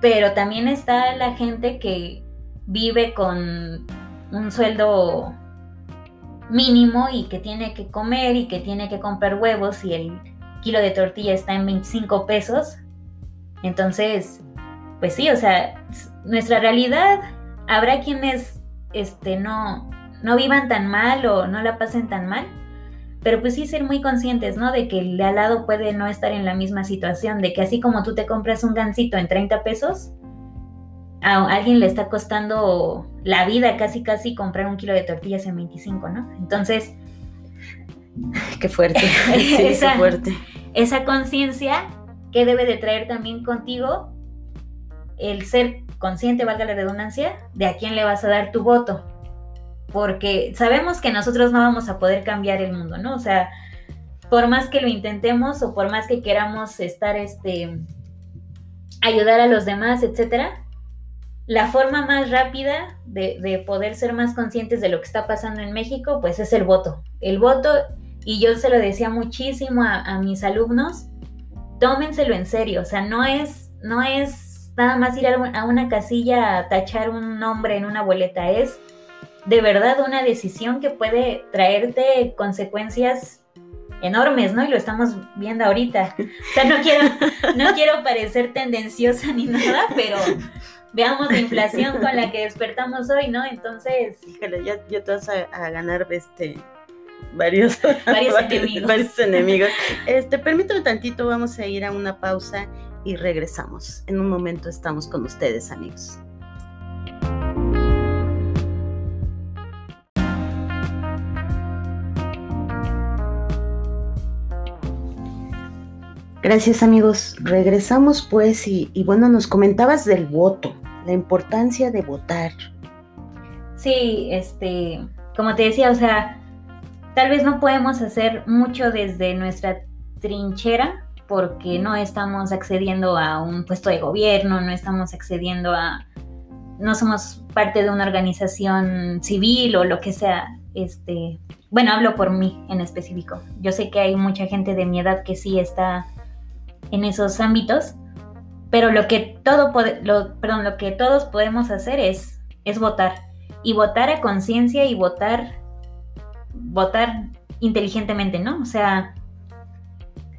S2: Pero también está la gente que vive con un sueldo mínimo y que tiene que comer y que tiene que comprar huevos y el kilo de tortilla está en 25 pesos. Entonces, pues sí, o sea, nuestra realidad, habrá quienes este, no, no vivan tan mal o no la pasen tan mal, pero pues sí ser muy conscientes, ¿no? De que el de al lado puede no estar en la misma situación, de que así como tú te compras un gansito en 30 pesos, a alguien le está costando la vida casi casi comprar un kilo de tortillas en 25, ¿no? Entonces...
S1: Qué fuerte. sí, esa, fuerte.
S2: Esa conciencia que debe de traer también contigo el ser consciente, valga la redundancia, de a quién le vas a dar tu voto. Porque sabemos que nosotros no vamos a poder cambiar el mundo, ¿no? O sea, por más que lo intentemos o por más que queramos estar, este, ayudar a los demás, etcétera, la forma más rápida de, poder ser más conscientes de lo que está pasando en México, pues es el voto. El voto, y yo se lo decía muchísimo a, mis alumnos, tómenselo en serio, o sea, no es, no es nada más ir a una casilla a tachar un nombre en una boleta, es de verdad una decisión que puede traerte consecuencias enormes, ¿no? Y lo estamos viendo ahorita. O sea, no quiero, no quiero parecer tendenciosa ni nada, pero veamos la inflación con la que despertamos hoy, ¿no? Entonces.
S1: Híjole, ya, ya te vas a, ganar este varios,
S2: varios, enemigos.
S1: varios enemigos. Este, permítame tantito, vamos a ir a una pausa y regresamos. En un momento estamos con ustedes, amigos. Gracias amigos. Regresamos pues y, bueno, nos comentabas del voto, la importancia de votar.
S2: Sí, este, como te decía, o sea, tal vez no podemos hacer mucho desde nuestra trinchera porque no estamos accediendo a un puesto de gobierno, no estamos accediendo a, no somos parte de una organización civil o lo que sea, este, bueno, hablo por mí en específico. Yo sé que hay mucha gente de mi edad que sí está en esos ámbitos, pero lo que, todo lo, perdón, lo que todos podemos hacer es, es votar. Y votar a conciencia y votar, votar inteligentemente, ¿no? O sea,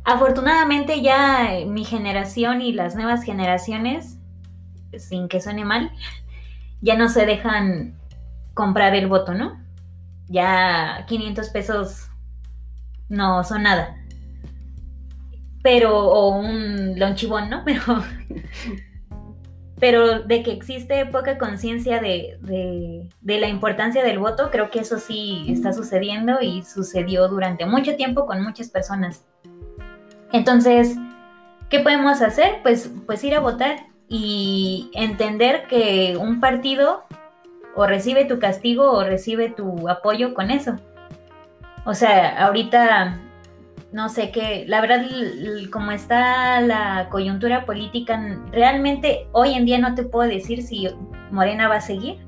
S2: afortunadamente ya mi generación y las nuevas generaciones, sin que suene mal, ya no se dejan comprar el voto, ¿no? Ya 500 pesos no son nada pero, o un lonchibón, ¿no? Pero, pero de que existe poca conciencia de, de, la importancia del voto, creo que eso sí está sucediendo y sucedió durante mucho tiempo con muchas personas. Entonces, ¿qué podemos hacer? Pues, pues ir a votar y entender que un partido o recibe tu castigo o recibe tu apoyo con eso. O sea, ahorita no sé qué, la verdad, como está la coyuntura política, realmente hoy en día no te puedo decir si Morena va a seguir.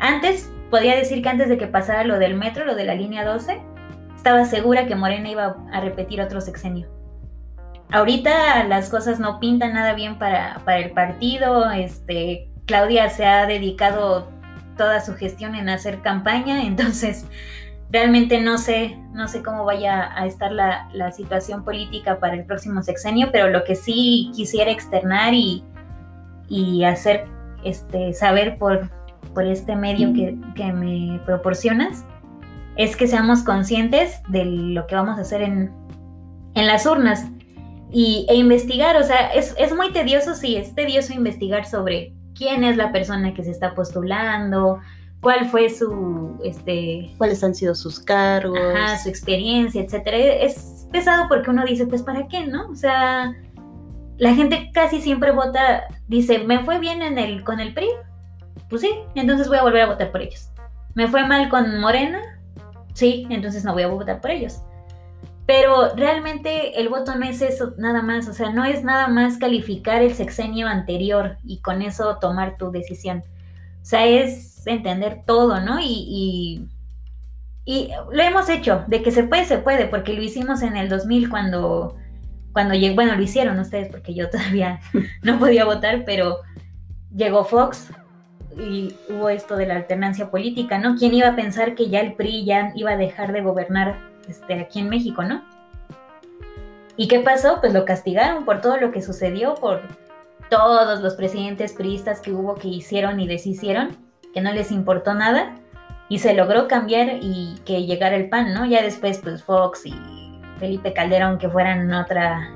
S2: Antes, podía decir que antes de que pasara lo del metro, lo de la línea 12, estaba segura que Morena iba a repetir otro sexenio. Ahorita las cosas no pintan nada bien para, para el partido, este, Claudia se ha dedicado toda su gestión en hacer campaña, entonces realmente no sé, no sé cómo vaya a estar la, situación política para el próximo sexenio, pero lo que sí quisiera externar y, hacer este, saber por, por este medio que, me proporcionas es que seamos conscientes de lo que vamos a hacer en, las urnas y, e investigar, o sea, es, es muy tedioso, sí, es tedioso investigar sobre quién es la persona que se está postulando, cuál fue su, este...
S1: ¿Cuáles han sido sus cargos?
S2: Ajá, su experiencia, etcétera. Es pesado porque uno dice, pues, ¿para qué, no? O sea, la gente casi siempre vota, dice, me fue bien en el, con el PRI, pues sí, entonces voy a volver a votar por ellos. Me fue mal con Morena, sí, entonces no voy a votar por ellos. Pero realmente el voto no es eso nada más, o sea, no es nada más calificar el sexenio anterior y con eso tomar tu decisión. O sea, es entender todo, ¿no? Y, y, lo hemos hecho, de que se puede, se puede, porque lo hicimos en el 2000 cuando, cuando llegó, bueno, lo hicieron ustedes, porque yo todavía no podía votar, pero llegó Fox y hubo esto de la alternancia política, ¿no? ¿Quién iba a pensar que ya el PRI ya iba a dejar de gobernar este, aquí en México, ¿no? ¿Y qué pasó? Pues lo castigaron por todo lo que sucedió, por todos los presidentes priistas que hubo que hicieron y deshicieron, que no les importó nada, y se logró cambiar y que llegara el PAN, ¿no? Ya después, pues Fox y Felipe Calderón, que fueran otra,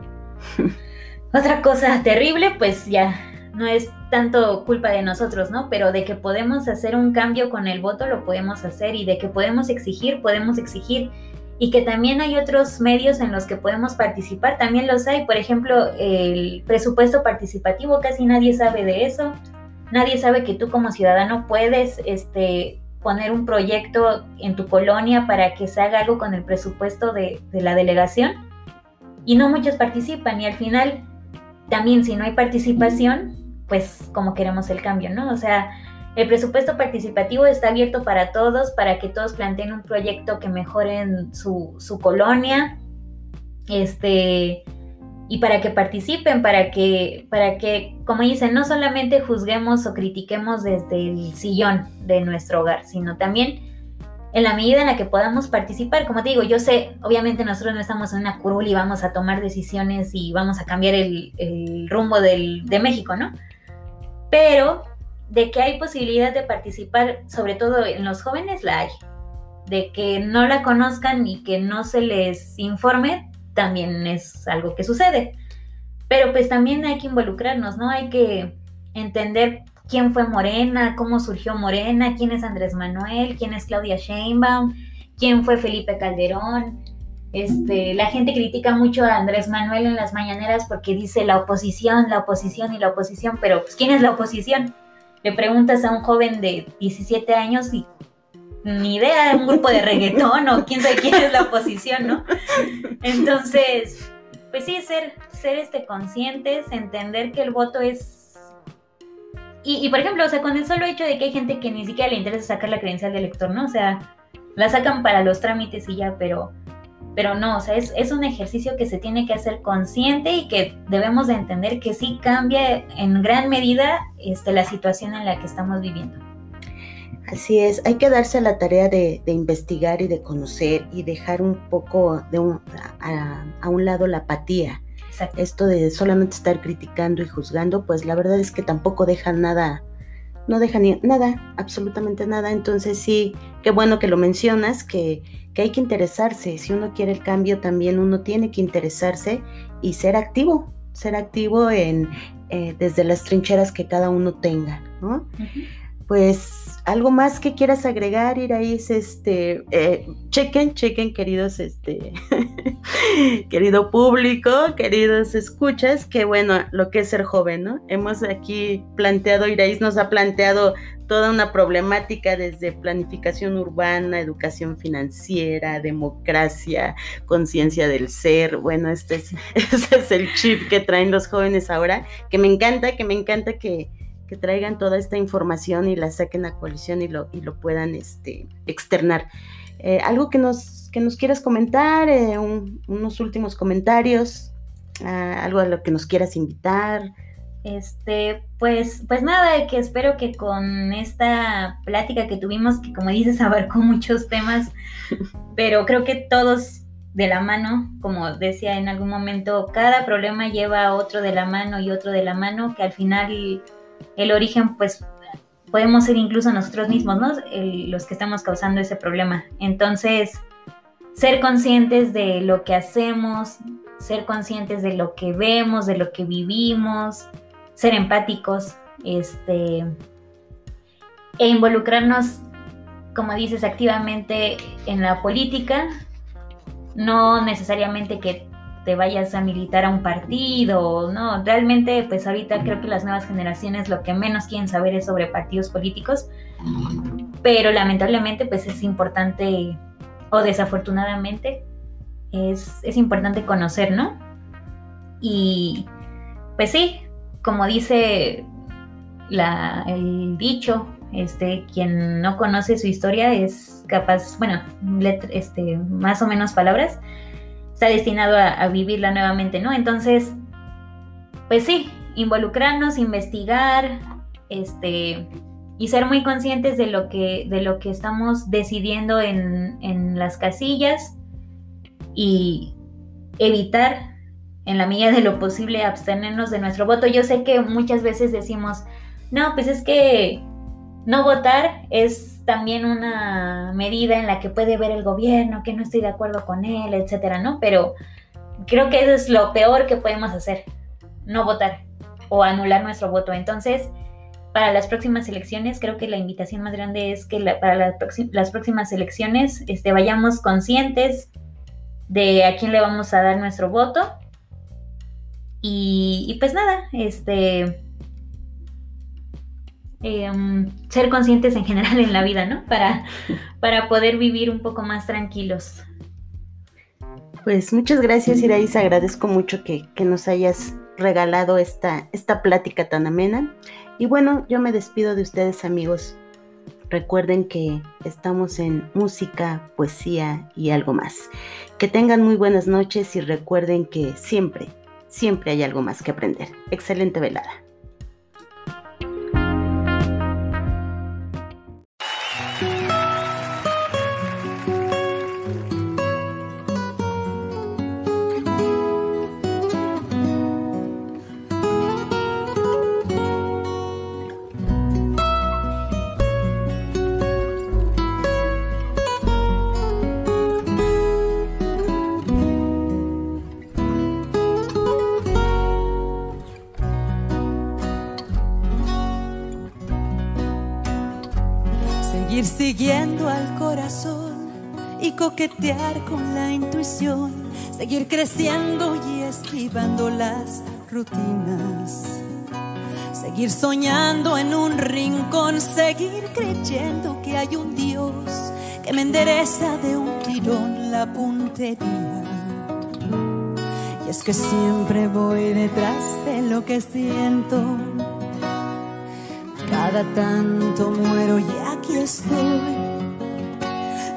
S2: otra cosa terrible, pues ya no es tanto culpa de nosotros, ¿no? Pero de que podemos hacer un cambio con el voto, lo podemos hacer, y de que podemos exigir, podemos exigir y que también hay otros medios en los que podemos participar, también los hay, por ejemplo, el presupuesto participativo, casi nadie sabe de eso. Nadie sabe que tú como ciudadano puedes este, poner un proyecto en tu colonia para que se haga algo con el presupuesto de, de la delegación y no muchos participan y al final también si no hay participación, pues como queremos el cambio, ¿no? O sea, el presupuesto participativo está abierto para todos, para que todos planteen un proyecto que mejoren su, su colonia, este, y para que participen, para que, para que, como dicen, no solamente juzguemos o critiquemos desde el sillón de nuestro hogar, sino también en la medida en la que podamos participar. Como te digo, yo sé, obviamente nosotros no estamos en una curul y vamos a tomar decisiones y vamos a cambiar el, el rumbo de México, ¿no? Pero de que hay posibilidad de participar, sobre todo en los jóvenes, la hay. De que no la conozcan y que no se les informe, también es algo que sucede. Pero pues también hay que involucrarnos, ¿no? Hay que entender quién fue Morena, cómo surgió Morena, quién es Andrés Manuel, quién es Claudia Sheinbaum, quién fue Felipe Calderón. Este, la gente critica mucho a Andrés Manuel en las mañaneras porque dice la oposición, la oposición y la oposición, pero pues, ¿quién es la oposición? Le preguntas a un joven de 17 años y ni idea de un grupo de reggaetón o quién sabe quién es la oposición, ¿no? Entonces, pues sí, ser, ser este, conscientes, entender que el voto es... Y, por ejemplo, o sea, con el solo hecho de que hay gente que ni siquiera le interesa sacar la credencial de elector, ¿no? O sea, la sacan para los trámites y ya, pero, pero no, o sea, es, es un ejercicio que se tiene que hacer consciente y que debemos de entender que sí cambia en gran medida este, la situación en la que estamos viviendo.
S1: Así es, hay que darse la tarea de, investigar y de conocer y dejar un poco de a, un lado la apatía. Esto de solamente estar criticando y juzgando, pues la verdad es que tampoco deja nada, no deja ni nada, absolutamente nada. Entonces sí, qué bueno que lo mencionas, que, que hay que interesarse. Si uno quiere el cambio, también uno tiene que interesarse y ser activo, ser activo en, eh, desde las trincheras que cada uno tenga, ¿no? Pues algo más que quieras agregar, Iraís, este, eh, chequen, chequen, queridos, este, querido público, queridos escuchas, que bueno, lo que es ser joven, ¿no? Hemos aquí planteado, Iraís nos ha planteado toda una problemática desde planificación urbana, educación financiera, democracia, conciencia del ser. Bueno, este es, este es el chip que traen los jóvenes ahora, que me encanta, que me encanta que que traigan toda esta información y la saquen a coalición y lo, y lo puedan este, externar. Eh, algo que nos, que nos quieras comentar, eh, unos últimos comentarios, ah, algo a lo que nos quieras invitar.
S2: Este, pues, pues nada, que espero que con esta plática que tuvimos, que como dices, abarcó muchos temas, pero creo que todos de la mano, como decía en algún momento, cada problema lleva otro de la mano y otro de la mano, que al final el origen, pues podemos ser incluso nosotros mismos, ¿no? los que estamos causando ese problema. Entonces, ser conscientes de lo que hacemos, ser conscientes de lo que vemos, de lo que vivimos, ser empáticos, este, e involucrarnos, como dices, activamente en la política, no necesariamente que te vayas a militar a un partido, ¿no? Realmente, pues ahorita creo que las nuevas generaciones lo que menos quieren saber es sobre partidos políticos, pero lamentablemente, pues es importante, o desafortunadamente, es, es importante conocer, ¿no? Y pues sí, como dice la, el dicho, este, quien no conoce su historia es capaz, bueno, este, más o menos palabras, está destinado a, vivirla nuevamente, ¿no? Entonces, pues sí, involucrarnos, investigar, este, y ser muy conscientes de lo que, de lo que estamos decidiendo en, en las casillas y evitar en la medida de lo posible abstenernos de nuestro voto. Yo sé que muchas veces decimos, no, pues es que no votar es también una medida en la que puede ver el gobierno, que no estoy de acuerdo con él, etcétera, ¿no? Pero creo que eso es lo peor que podemos hacer, no votar o anular nuestro voto. Entonces, para las próximas elecciones, creo que la invitación más grande es que para las próximas elecciones este, vayamos conscientes de a quién le vamos a dar nuestro voto. Y, y pues nada, este em, ser conscientes en general en la vida, ¿no? Para, para poder vivir un poco más tranquilos.
S1: Pues muchas gracias, Iraís. Agradezco mucho que, que nos hayas regalado esta, esta plática tan amena. Y bueno, yo me despido de ustedes, amigos. Recuerden que estamos en música, poesía y algo más. Que tengan muy buenas noches y recuerden que siempre, siempre hay algo más que aprender. Excelente velada.
S3: Con la intuición, seguir creciendo y esquivando las rutinas, seguir soñando en un rincón, seguir creyendo que hay un Dios que me endereza de un tirón la puntería. Y es que siempre voy detrás de lo que siento. Cada tanto muero y aquí estoy.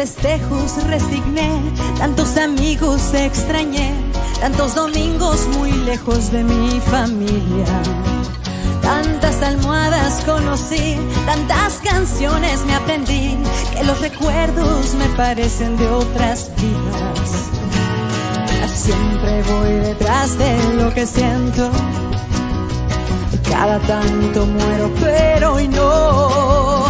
S3: Festejos resigné, tantos amigos extrañé, tantos domingos muy lejos de mi familia. Tantas almohadas conocí, tantas canciones me aprendí, que los recuerdos me parecen de otras vidas. Siempre voy detrás de lo que siento, cada tanto muero, pero hoy no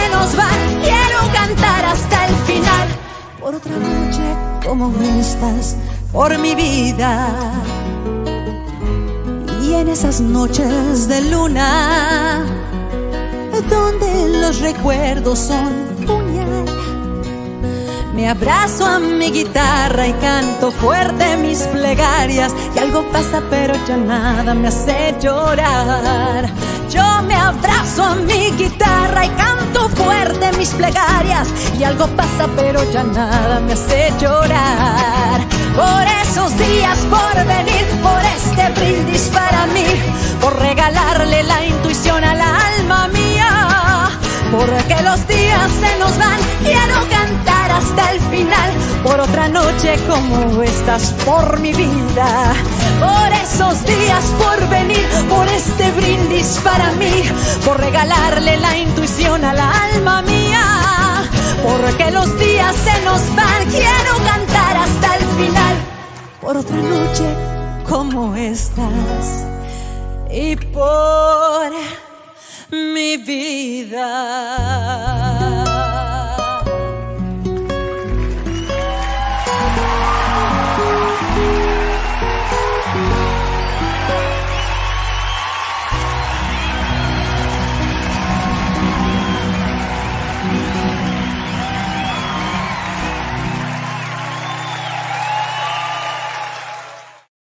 S3: como estas, por mi vida. Y en esas noches de luna, donde los recuerdos son puñal. Me abrazo a mi guitarra y canto fuerte mis plegarias. Y algo pasa, pero ya nada me hace llorar. Yo me abrazo a mi guitarra y canto fuerte mis plegarias. Y algo pasa, pero ya nada me hace llorar. Por esos días, por venir, por este brindis para mí, por regalarle la intuición alma mía. Porque los días se nos van, quiero cantar hasta el final. Por otra noche como estás, por mi vida. Por esos días, por venir, por este brindis para mí. Por regalarle la intuición al alma mía. Porque los días se nos van, quiero cantar hasta el final. Por otra noche como estás. Y por mi vida.